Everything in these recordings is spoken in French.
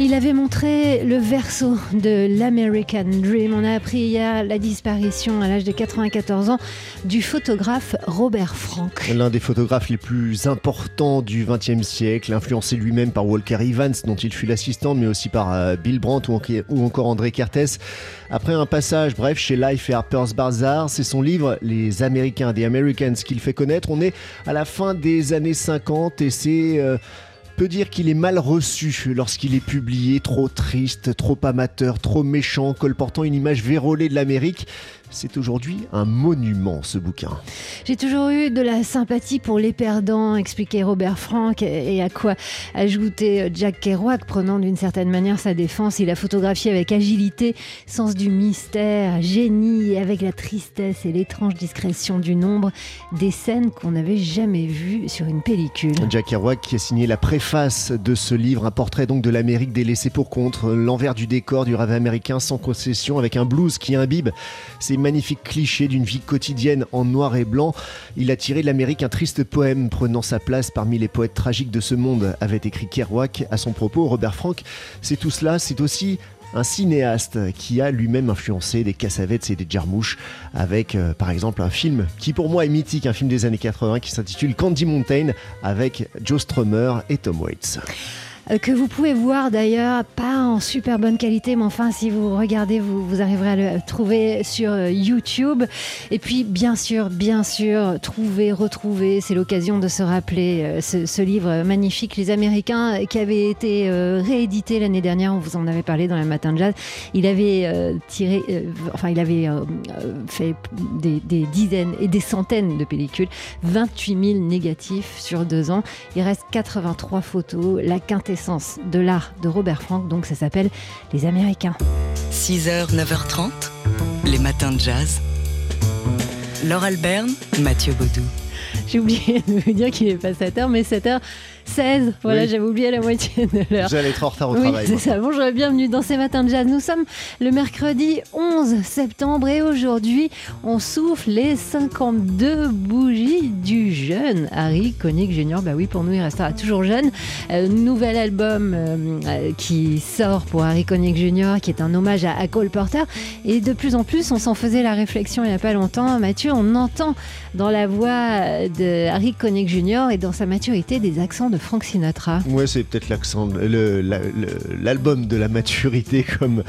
Il avait montré le verso de l'American Dream. On a appris hier la disparition à l'âge de 94 ans du photographe Robert Frank. L'un des photographes les plus importants du XXe siècle, influencé lui-même par Walker Evans, dont il fut l'assistant, mais aussi par euh, Bill Brandt ou encore André Kertész. Après un passage, bref, chez Life et Harper's Bazaar, c'est son livre Les Américains, des Americans, qu'il fait connaître. On est à la fin des années 50 et c'est... Euh, peut dire qu'il est mal reçu lorsqu'il est publié, trop triste, trop amateur, trop méchant, colportant une image vérolée de l'Amérique. C'est aujourd'hui un monument, ce bouquin. J'ai toujours eu de la sympathie pour les perdants, expliquait Robert Frank, et à quoi ajouter Jack Kerouac, prenant d'une certaine manière sa défense. Il a photographié avec agilité, sens du mystère, génie, avec la tristesse et l'étrange discrétion du nombre, des scènes qu'on n'avait jamais vues sur une pellicule. Jack Kerouac qui a signé la préface de ce livre, un portrait donc de l'Amérique délaissée pour contre, l'envers du décor du rêve américain sans concession, avec un blues qui imbibe magnifiques clichés d'une vie quotidienne en noir et blanc. Il a tiré de l'Amérique un triste poème prenant sa place parmi les poètes tragiques de ce monde, avait écrit Kerouac à son propos. Robert Frank, c'est tout cela, c'est aussi un cinéaste qui a lui-même influencé des Cassavetes et des Jarmouches avec euh, par exemple un film qui pour moi est mythique, un film des années 80 qui s'intitule Candy Mountain avec Joe Strummer et Tom Waits. Euh, que vous pouvez voir d'ailleurs, pas en super bonne qualité, mais enfin si vous regardez, vous, vous arriverez à le trouver sur euh, YouTube. Et puis bien sûr, bien sûr, trouver, retrouver, c'est l'occasion de se rappeler euh, ce, livre magnifique, Les Américains, qui avait été réédité l'année dernière, on vous en avait parlé dans le matin de jazz. Il avait tiré, enfin il avait fait des, des, dizaines et des centaines de pellicules, 28 000 négatifs sur deux ans. Il reste 83 photos, la quintessence de l'art de Robert Frank, donc ça s'appelle Les Américains. 6h, 9h30, les matins de jazz. Laure Alberne, Mathieu Baudou. J'ai oublié de vous dire qu'il est pas 7h, mais 7h 16. Voilà, j'avais oublié la moitié de l'heure. J'allais être en retard au oui, travail. C'est ça. Bonjour et bienvenue dans ces matins de jazz. Nous sommes le mercredi 11 septembre et aujourd'hui, on souffle les 52 bougies du jeune Harry Connick Jr. Bah oui, pour nous, il restera toujours jeune. Euh, nouvel album euh, euh, qui sort pour Harry Connick Jr., qui est un hommage à, Cole Porter. Et de plus en plus, on s'en faisait la réflexion il n'y a pas longtemps. Mathieu, on entend dans la voix de Harry Connick Jr. et dans sa maturité des accents de Frank Sinatra. Ouais, c'est peut-être l'accent, l'album de la maturité comme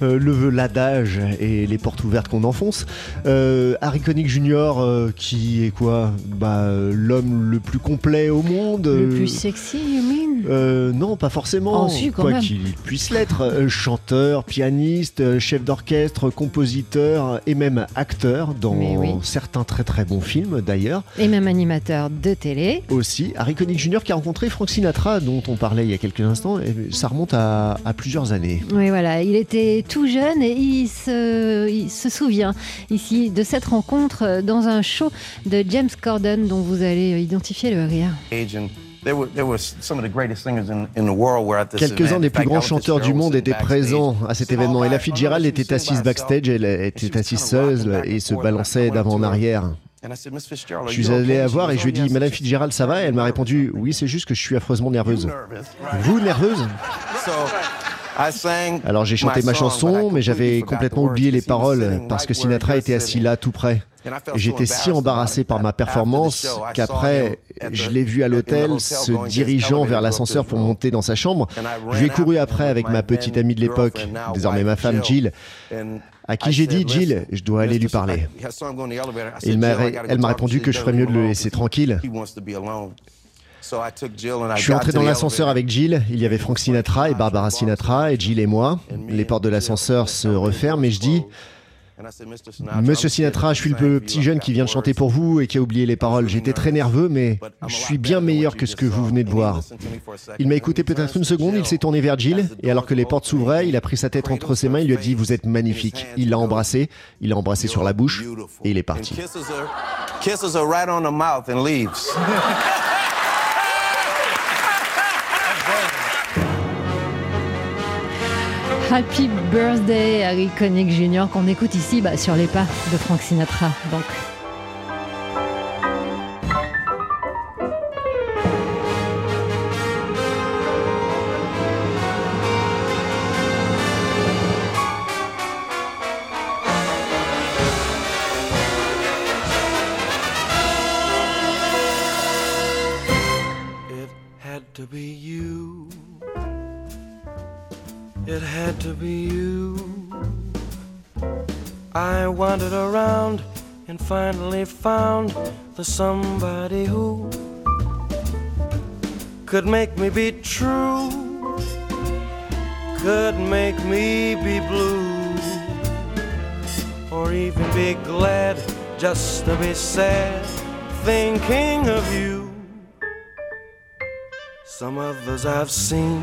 euh, le veut l'adage et les portes ouvertes qu'on enfonce. Euh, Harry Connick Jr. Euh, qui est quoi? Bah, L'homme le plus complet au monde. Le plus sexy, you mean? Non, pas forcément. Oh, quoi qu'il puisse l'être. chanteur, pianiste, chef d'orchestre, compositeur et même acteur dans certains très très bons films d'ailleurs. Et même animateur de télé. Aussi. Harry Connick Jr. qui a rencontré Frank Sinatra dont on parlait il y a quelques instants. Et ça remonte à, à plusieurs années. Oui, voilà. Il était tout jeune et il se, souvient ici de cette rencontre dans un show de James Corden dont vous allez identifier le rire. Quelques-uns des plus grands chanteurs du monde étaient présents à cet événement. Et la Fitzgerald était assise backstage, elle était assise seule et se balançait d'avant en arrière. Je suis allé la voir et je lui ai dit Madame Fitzgerald, ça va? Et elle m'a répondu Oui, c'est juste que je suis affreusement nerveuse. Vous, nerveuse? Alors j'ai chanté ma chanson, mais j'avais complètement oublié les paroles parce que Sinatra était assis là tout près. J'étais si embarrassé par ma performance qu'après, je l'ai vu à l'hôtel se dirigeant vers l'ascenseur pour monter dans sa chambre. Je lui ai couru après avec ma petite amie de l'époque, désormais ma femme Jill, à qui j'ai dit Jill, je dois aller lui parler. elle m'a répondu que je ferais mieux de le laisser tranquille. Je suis entré dans l'ascenseur avec Jill. Il y avait Frank Sinatra et Barbara Sinatra et Jill et moi. Les portes de l'ascenseur se referment et je dis Monsieur Sinatra, je suis le petit jeune qui vient de chanter pour vous et qui a oublié les paroles. J'étais très nerveux, mais je suis bien meilleur que ce que vous venez de voir. Il m'a écouté peut-être une seconde, il s'est tourné vers Jill, et alors que les portes s'ouvraient, il a pris sa tête entre ses mains, il lui a dit Vous êtes magnifique. Il l'a embrassé, il l'a embrassé sur la bouche, et il est parti. Happy Birthday à Iconic Junior qu'on écoute ici bah, sur les pas de Frank Sinatra. Donc. It had to be you. I wandered around and finally found the somebody who could make me be true, could make me be blue, or even be glad just to be sad, thinking of you. Some others I've seen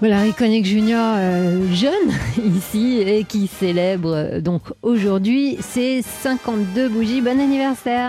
Voilà, Iconic Junior, euh, jeune ici, et qui célèbre euh, donc aujourd'hui ses 52 bougies. Bon anniversaire